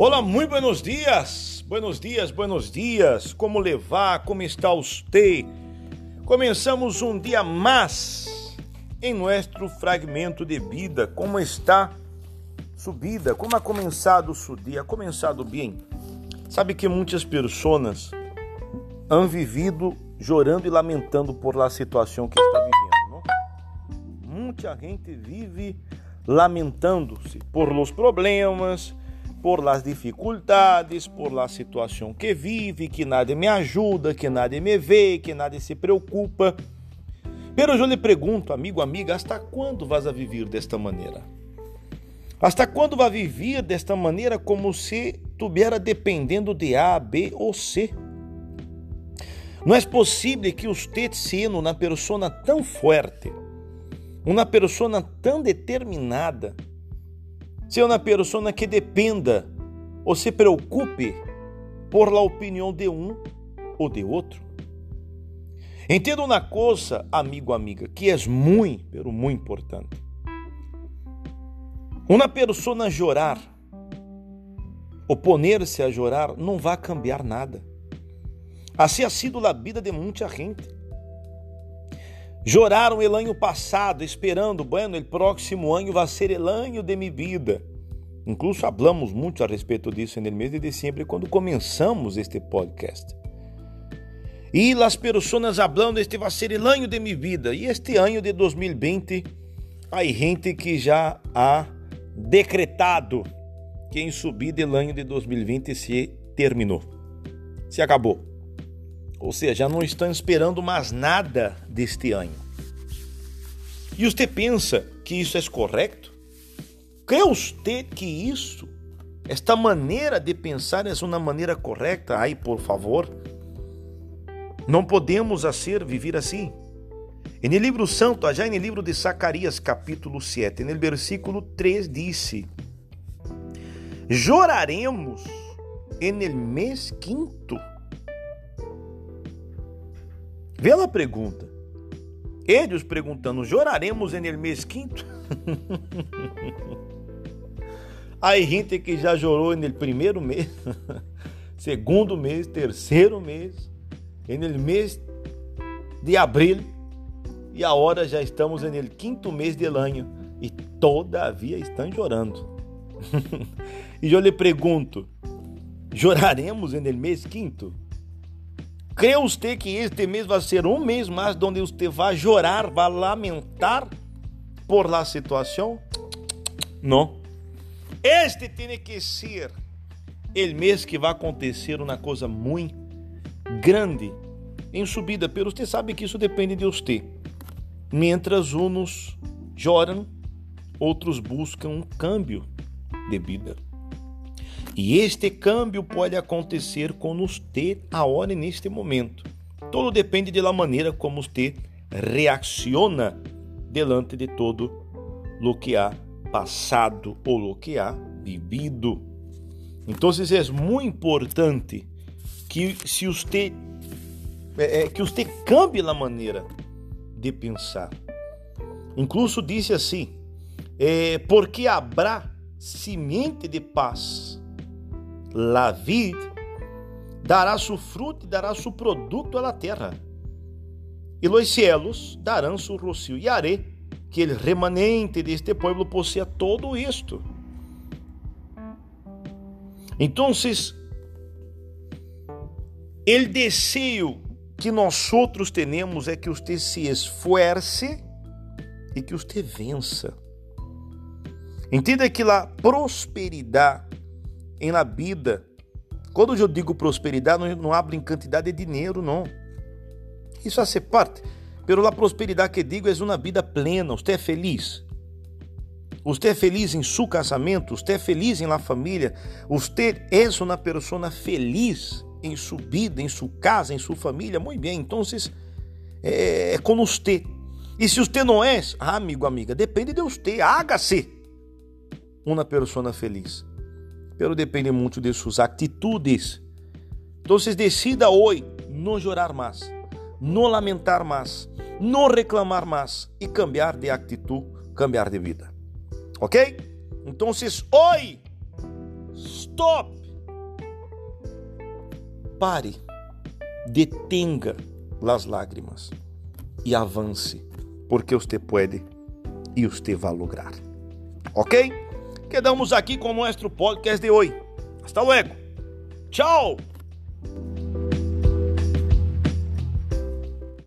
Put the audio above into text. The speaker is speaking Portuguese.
Olá, muito buenos dias. Buenos dias, buenos dias. Como levar? Como está você? Começamos um dia mais em nosso fragmento de vida. Como está subida? Como ha começado o dia? Ha começado bem. Sabe que muitas pessoas han vivido chorando e lamentando por la situação que está vivendo, não? Muita gente vive lamentando-se por los problemas, por las dificuldades, por la situação que vive, que nada me ajuda, que nada me vê, que nada se preocupa. Pero eu lhe pergunto, amigo, amiga, hasta quando vas a viver desta maneira? Hasta quando vai viver desta maneira como se estivesse dependendo de A, B ou C? Não é possível que você sendo uma pessoa tão forte, uma pessoa tão determinada, seja uma pessoa que dependa ou se preocupe por la opinião de um ou de outro. Entenda uma coisa, amigo, amiga, que é muito, pero muito importante. Uma pessoa chorar, oponer-se a chorar, não vai cambiar nada. Assim ha sido a vida de muita gente. Choraram el ano passado, esperando, bueno, o próximo ano vai ser el ano de minha vida. Incluso hablamos muito a respeito disso no mês de dezembro, quando começamos este podcast. E as pessoas hablando, este vai ser o ano de minha vida. E este ano de 2020, há gente que já ha decretado que em subida o ano de 2020 se terminou, se acabou. Ou seja, não estão esperando mais nada deste ano. E você pensa que isso é correto? Crê você que isso, esta maneira de pensar é uma maneira correta? Ai, por favor. Não podemos ser viver assim. E no livro santo, já no livro de Zacarias, capítulo 7, no versículo 3, disse: Choraremos en el mês quinto Vê a pergunta. Eles perguntando: choraremos em mês quinto? Aí gente que já chorou no primeiro mês, segundo mês, terceiro mês, no mês de abril, e agora já estamos no quinto mês de ano e todavia estão chorando. e eu lhe pergunto: choraremos no mês quinto? Crê você que este mês vai ser um mês mais onde você vai chorar, vai lamentar por la situação? Não. Este tem que ser o mês que vai acontecer uma coisa muito grande em subida, pero você sabe que isso depende de você. Mientras uns choram, outros buscam um câmbio de vida. E este câmbio pode acontecer com você agora neste momento. Tudo depende da maneira como você reacciona diante de todo o que há passado ou o que há vivido. Então, é muito importante que se você é, é, que você cambie a maneira de pensar. Incluso disse assim: é, porque haverá semente de paz la vid dará su fruto e dará su produto à terra. E los cielos darão su rocio e haré que el remanente deste povo possua todo isto. Então, o desejo que nós outros temos é que você se esforce e que você vença. Entenda que a prosperidade em la vida. Quando eu digo prosperidade, não, hablo em quantidade de dinheiro, não. Isso faz parte. Pero la prosperidade que digo é uma vida plena. Você é feliz? Você é feliz em seu casamento? Você é feliz em la família? Você é uma pessoa feliz em sua vida, em sua casa, em sua família? Muito bem, então é, é com você. E se você não é, ah, amigo, amiga, depende de você. Haga-se uma pessoa feliz pero depende muito de suas atitudes. Então, decida hoje não chorar mais, não lamentar mais, não reclamar mais e cambiar de atitude, cambiar de vida. Ok? Então, hoje Stop! Pare, detenga as lágrimas e avance, porque você pode e você vai lograr. Ok? Quedamos aqui com o nosso podcast de hoje. Hasta luego. Tchau!